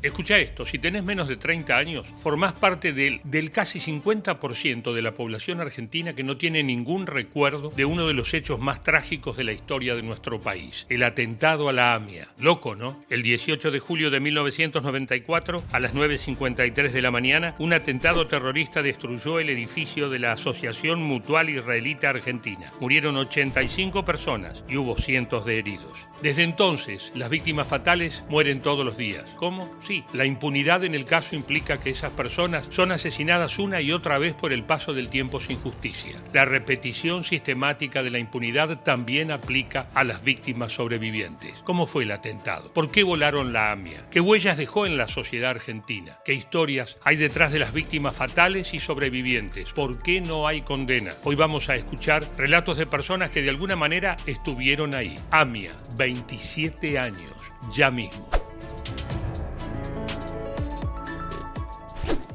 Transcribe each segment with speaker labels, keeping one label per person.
Speaker 1: Escucha esto, si tenés menos de 30 años, formás parte del, del casi 50% de la población argentina que no tiene ningún recuerdo de uno de los hechos más trágicos de la historia de nuestro país, el atentado a la AMIA. Loco, ¿no? El 18 de julio de 1994, a las 9.53 de la mañana, un atentado terrorista destruyó el edificio de la Asociación Mutual Israelita Argentina. Murieron 85 personas y hubo cientos de heridos. Desde entonces, las víctimas fatales mueren todos los días. ¿Cómo? La impunidad en el caso implica que esas personas son asesinadas una y otra vez por el paso del tiempo sin justicia. La repetición sistemática de la impunidad también aplica a las víctimas sobrevivientes. ¿Cómo fue el atentado? ¿Por qué volaron la AMIA? ¿Qué huellas dejó en la sociedad argentina? ¿Qué historias hay detrás de las víctimas fatales y sobrevivientes? ¿Por qué no hay condena? Hoy vamos a escuchar relatos de personas que de alguna manera estuvieron ahí. AMIA, 27 años, ya mismo.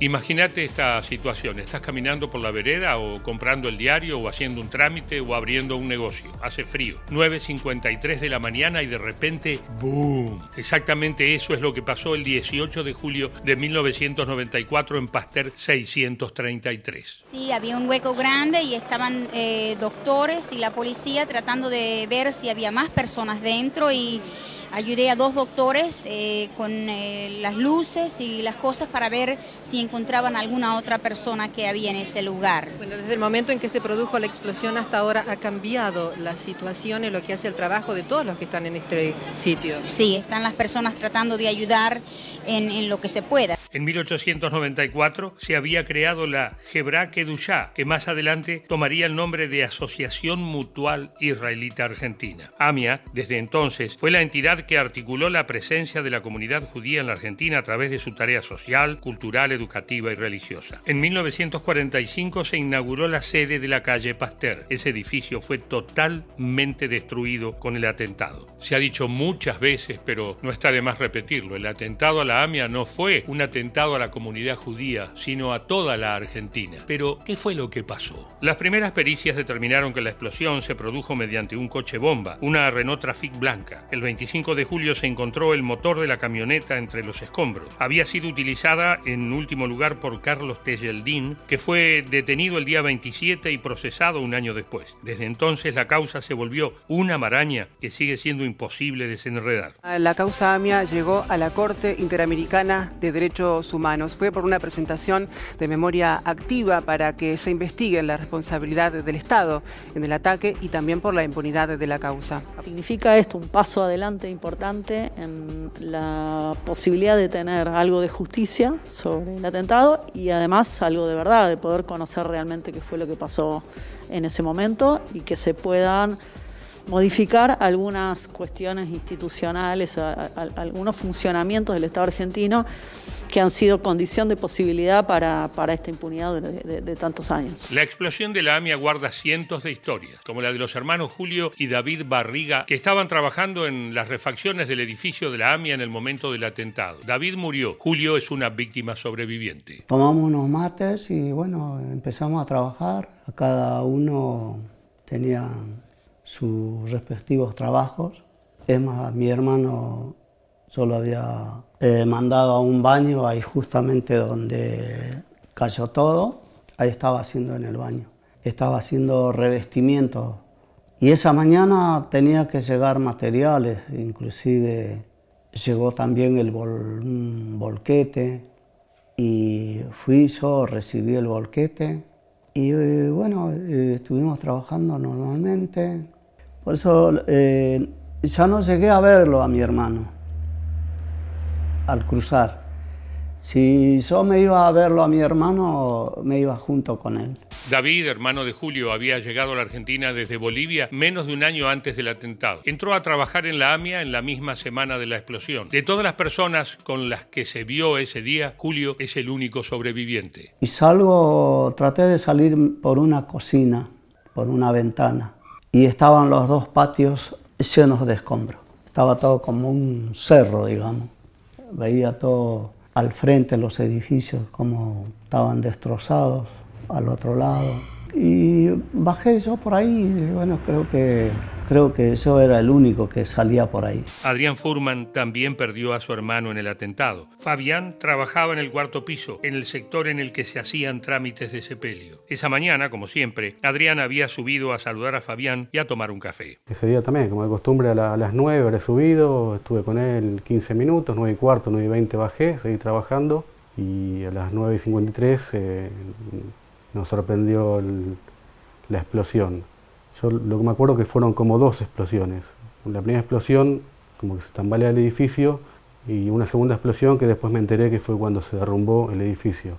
Speaker 1: Imagínate esta situación, estás caminando por la vereda o comprando el diario o haciendo un trámite o abriendo un negocio. Hace frío. 9.53 de la mañana y de repente, ¡boom! Exactamente eso es lo que pasó el 18 de julio de 1994 en Pasteur 633.
Speaker 2: Sí, había un hueco grande y estaban eh, doctores y la policía tratando de ver si había más personas dentro y ayudé a dos doctores eh, con eh, las luces y las cosas para ver si encontraban alguna otra persona que había en ese lugar.
Speaker 3: Bueno, desde el momento en que se produjo la explosión hasta ahora ha cambiado la situación en lo que hace el trabajo de todos los que están en este sitio.
Speaker 2: Sí, están las personas tratando de ayudar en, en lo que se pueda.
Speaker 1: En 1894 se había creado la Hebra Kedushá, que más adelante tomaría el nombre de Asociación Mutual Israelita Argentina. AMIA, desde entonces, fue la entidad que articuló la presencia de la comunidad judía en la Argentina a través de su tarea social, cultural, educativa y religiosa. En 1945 se inauguró la sede de la calle Pasteur. Ese edificio fue totalmente destruido con el atentado. Se ha dicho muchas veces, pero no está de más repetirlo, el atentado a la AMIA no fue un atentado a la comunidad judía, sino a toda la Argentina. Pero, ¿qué fue lo que pasó? Las primeras pericias determinaron que la explosión se produjo mediante un coche bomba, una Renault Trafic blanca. El 25 de julio se encontró el motor de la camioneta entre los escombros. Había sido utilizada en último lugar por Carlos Tejeldín, que fue detenido el día 27 y procesado un año después. Desde entonces la causa se volvió una maraña que sigue siendo imposible desenredar.
Speaker 4: La causa AMIA llegó a la Corte Interamericana de Humanos. Fue por una presentación de memoria activa para que se investigue la responsabilidad del Estado en el ataque y también por la impunidad de la causa.
Speaker 5: Significa esto un paso adelante importante en la posibilidad de tener algo de justicia sobre el atentado y además algo de verdad, de poder conocer realmente qué fue lo que pasó en ese momento y que se puedan modificar algunas cuestiones institucionales, algunos funcionamientos del Estado argentino que han sido condición de posibilidad para, para esta impunidad de, de, tantos años.
Speaker 1: La explosión de la AMIA guarda cientos de historias, como la de los hermanos Julio y David Barriga, que estaban trabajando en las refacciones del edificio de la AMIA en el momento del atentado. David murió, Julio es una víctima sobreviviente.
Speaker 6: Tomamos unos mates y bueno, empezamos a trabajar. Cada uno tenía sus respectivos trabajos. Es más, mi hermano solo había eh, mandado a un baño ahí justamente donde cayó todo, ahí estaba haciendo en el baño, estaba haciendo revestimiento. Y esa mañana tenía que llegar materiales, inclusive llegó también el volquete y fui yo, recibí el volquete y eh, bueno, eh, estuvimos trabajando normalmente. Por eso ya no llegué a verlo a mi hermano al cruzar. Si yo me iba a verlo a mi hermano, me iba junto con él.
Speaker 1: David, hermano de Julio, había llegado a la Argentina desde Bolivia menos de un año antes del atentado. Entró a trabajar en la AMIA en la misma semana de la explosión. De todas las personas con las que se vio ese día, Julio es el único sobreviviente.
Speaker 6: Y salgo, traté de salir por una cocina, por una ventana, y estaban los dos patios llenos de escombros. Estaba todo como un cerro, digamos veía todo al frente, los edificios como estaban destrozados, al otro lado. Y bajé yo por ahí, y bueno, creo que Creo que eso era el único que salía por ahí.
Speaker 1: Adrián Furman también perdió a su hermano en el atentado. Fabián trabajaba en el cuarto piso, en el sector en el que se hacían trámites de sepelio. Esa mañana, como siempre, Adrián había subido a saludar a Fabián y a tomar un café.
Speaker 7: Ese día también, como de costumbre, a, las 9 habré subido, estuve con él 15 minutos, 9 y cuarto, 9 y 20 bajé, seguí trabajando y a las 9 y 53 eh, nos sorprendió la explosión. Yo lo que me acuerdo que fueron como dos explosiones. La primera explosión, como que se tambalea el edificio, y una segunda explosión que después me enteré que fue cuando se derrumbó el edificio.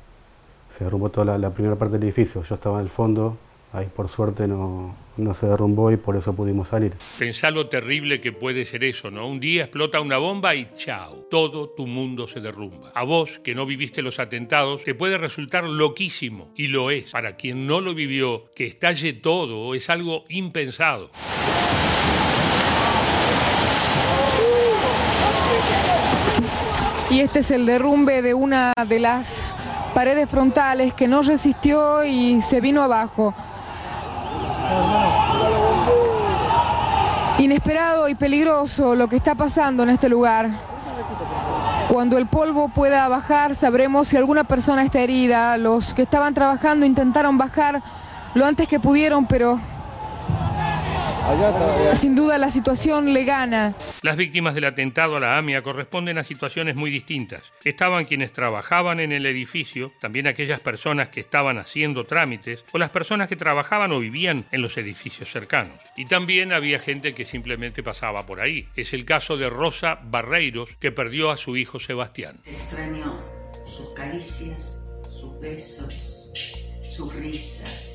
Speaker 7: Se derrumbó toda la, primera parte del edificio. Yo estaba en el fondo, ahí por suerte no, no se derrumbó y por eso pudimos salir.
Speaker 1: Pensá lo terrible que puede ser eso, ¿no? Un día explota una bomba y chao, todo tu mundo se derrumba. A vos, que no viviste los atentados, te puede resultar loquísimo, y lo es. Para quien no lo vivió, que estalle todo es algo impensado.
Speaker 8: Y este es el derrumbe de una de las paredes frontales que no resistió y se vino abajo. Inesperado y peligroso lo que está pasando en este lugar. Cuando el polvo pueda bajar sabremos si alguna persona está herida. Los que estaban trabajando intentaron bajar lo antes que pudieron, pero sin duda la situación le gana.
Speaker 1: Las víctimas del atentado a la AMIA corresponden a situaciones muy distintas. Estaban quienes trabajaban en el edificio, también aquellas personas que estaban haciendo trámites o las personas que trabajaban o vivían en los edificios cercanos. Y también había gente que simplemente pasaba por ahí. Es el caso de Rosa Barreiros, que perdió a su hijo Sebastián.
Speaker 9: Extraño sus caricias, sus besos, sus risas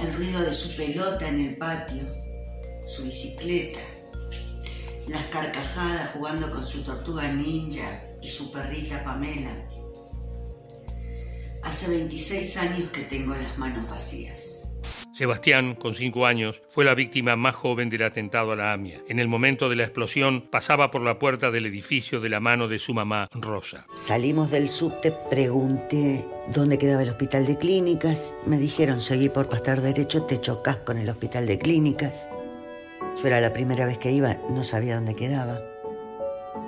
Speaker 9: el ruido de su pelota en el patio, su bicicleta, las carcajadas jugando con su tortuga ninja y su perrita Pamela. Hace 26 años que tengo las manos vacías.
Speaker 1: Sebastián, con cinco años, fue la víctima más joven del atentado a la AMIA. En el momento de la explosión, pasaba por la puerta del edificio de la mano de su mamá, Rosa.
Speaker 9: Salimos del subte, pregunté dónde quedaba el hospital de clínicas. Me dijeron, seguí por pasar derecho, te chocas con el hospital de clínicas. Yo era la primera vez que iba, no sabía dónde quedaba.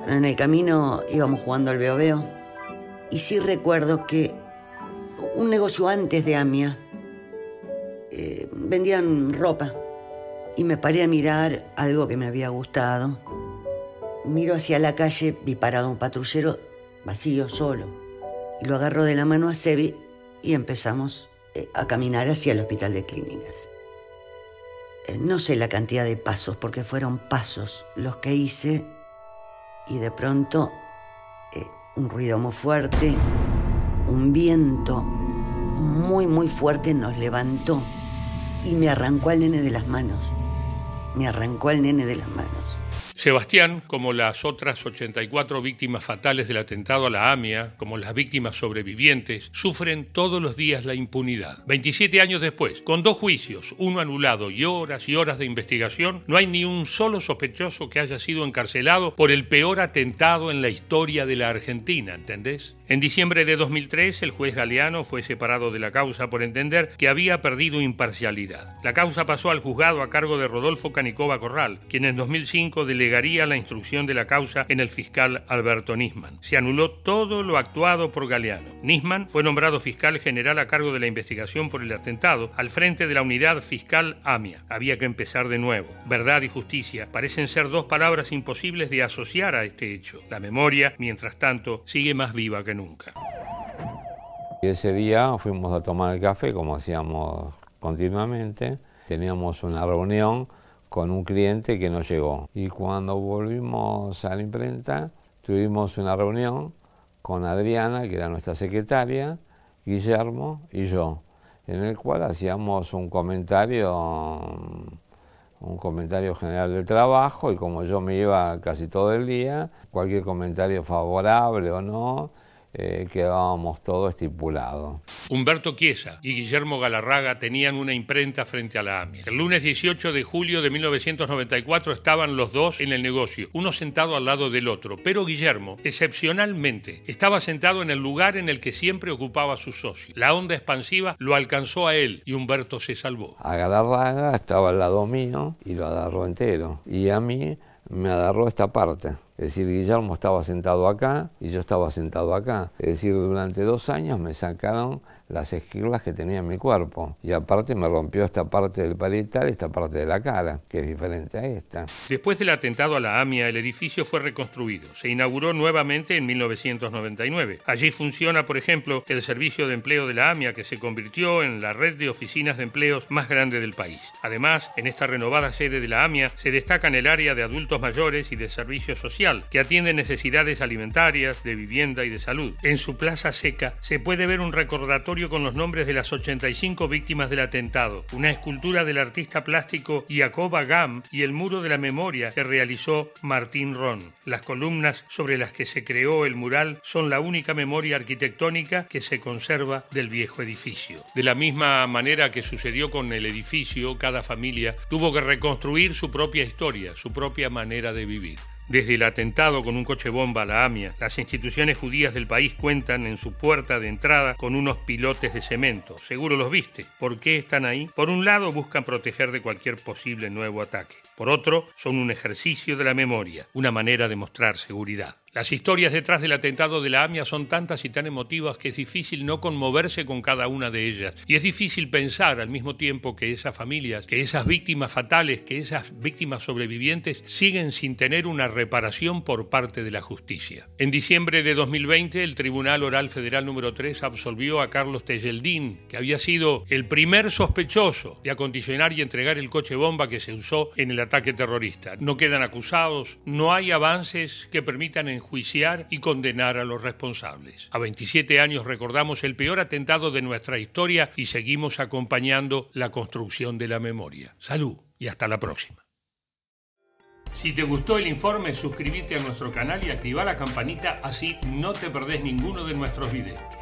Speaker 9: En el camino íbamos jugando al veo veo. Y sí recuerdo que un negocio antes de AMIA eh, vendían ropa y me paré a mirar algo que me había gustado. Miro hacia la calle, vi parado un patrullero vacío, solo. Y lo agarro de la mano a Sebi y empezamos eh, a caminar hacia el hospital de clínicas. Eh, no sé la cantidad de pasos, porque fueron pasos los que hice y de pronto un ruido muy fuerte, un viento muy, muy fuerte nos levantó y me arrancó al nene de las manos. Me arrancó al nene de las manos.
Speaker 1: Sebastián, como las otras 84 víctimas fatales del atentado a la AMIA, como las víctimas sobrevivientes, sufren todos los días la impunidad. 27 años después, con dos juicios, uno anulado y horas y horas de investigación, no hay ni un solo sospechoso que haya sido encarcelado por el peor atentado en la historia de la Argentina, ¿entendés? En diciembre de 2003, el juez Galeano fue separado de la causa por entender que había perdido imparcialidad. La causa pasó al juzgado a cargo de Rodolfo Canicova Corral, quien en 2005 delegaría la instrucción de la causa en el fiscal Alberto Nisman. Se anuló todo lo actuado por Galeano. Nisman fue nombrado fiscal general a cargo de la investigación por el atentado al frente de la unidad fiscal AMIA. Había que empezar de nuevo. Verdad y justicia parecen ser dos palabras imposibles de asociar a este hecho. La memoria, mientras tanto, sigue más viva que nunca nunca.
Speaker 10: Y ese día fuimos a tomar el café, como hacíamos continuamente. Teníamos una reunión con un cliente que no llegó. Y cuando volvimos a la imprenta, tuvimos una reunión con Adriana, que era nuestra secretaria, Guillermo y yo, en el cual hacíamos un comentario, un comentario general del trabajo y como yo me iba casi todo el día, cualquier comentario favorable o no, eh, quedábamos todo estipulado.
Speaker 1: Humberto Chiesa y Guillermo Galarraga tenían una imprenta frente a la AMIA. El lunes 18 de julio de 1994 estaban los dos en el negocio, uno sentado al lado del otro, pero Guillermo, excepcionalmente, estaba sentado en el lugar en el que siempre ocupaba su socio. La onda expansiva lo alcanzó a él y Humberto se salvó.
Speaker 10: A Galarraga estaba al lado mío y lo agarró entero, y a mí me agarró esta parte. Es decir, Guillermo estaba sentado acá y yo estaba sentado acá. Es decir, durante dos años me sacaron las esquirlas que tenía en mi cuerpo. Y aparte me rompió esta parte del parietal y esta parte de la cara, que es diferente a esta.
Speaker 1: Después del atentado a la AMIA, el edificio fue reconstruido. Se inauguró nuevamente en 1999. Allí funciona, por ejemplo, el servicio de empleo de la AMIA, que se convirtió en la red de oficinas de empleos más grande del país. Además, en esta renovada sede de la AMIA se destacan el área de adultos mayores y de servicio social, que atiende necesidades alimentarias, de vivienda y de salud. En su plaza seca se puede ver un recordatorio con los nombres de las 85 víctimas del atentado, una escultura del artista plástico Jacoba Gam y el muro de la memoria que realizó Martín Ron. Las columnas sobre las que se creó el mural son la única memoria arquitectónica que se conserva del viejo edificio. De la misma manera que sucedió con el edificio, cada familia tuvo que reconstruir su propia historia, su propia manera de vivir. Desde el atentado con un coche bomba a la AMIA, las instituciones judías del país cuentan en su puerta de entrada con unos pilotes de cemento. Seguro los viste. ¿Por qué están ahí? Por un lado buscan proteger de cualquier posible nuevo ataque. Por otro, son un ejercicio de la memoria, una manera de mostrar seguridad. Las historias detrás del atentado de la AMIA son tantas y tan emotivas que es difícil no conmoverse con cada una de ellas. Y es difícil pensar al mismo tiempo que esas familias, que esas víctimas fatales, que esas víctimas sobrevivientes siguen sin tener una reparación por parte de la justicia. En diciembre de 2020, el Tribunal Oral Federal número 3 absolvió a Carlos Tejeldín, que había sido el primer sospechoso de acondicionar y entregar el coche bomba que se usó en el ataque terrorista. No quedan acusados, no hay avances que permitan enjuiciar y condenar a los responsables. A 27 años recordamos el peor atentado de nuestra historia y seguimos acompañando la construcción de la memoria. Salud y hasta la próxima. Si te gustó el informe, suscríbete a nuestro canal y activa la campanita, así no te perdés ninguno de nuestros videos.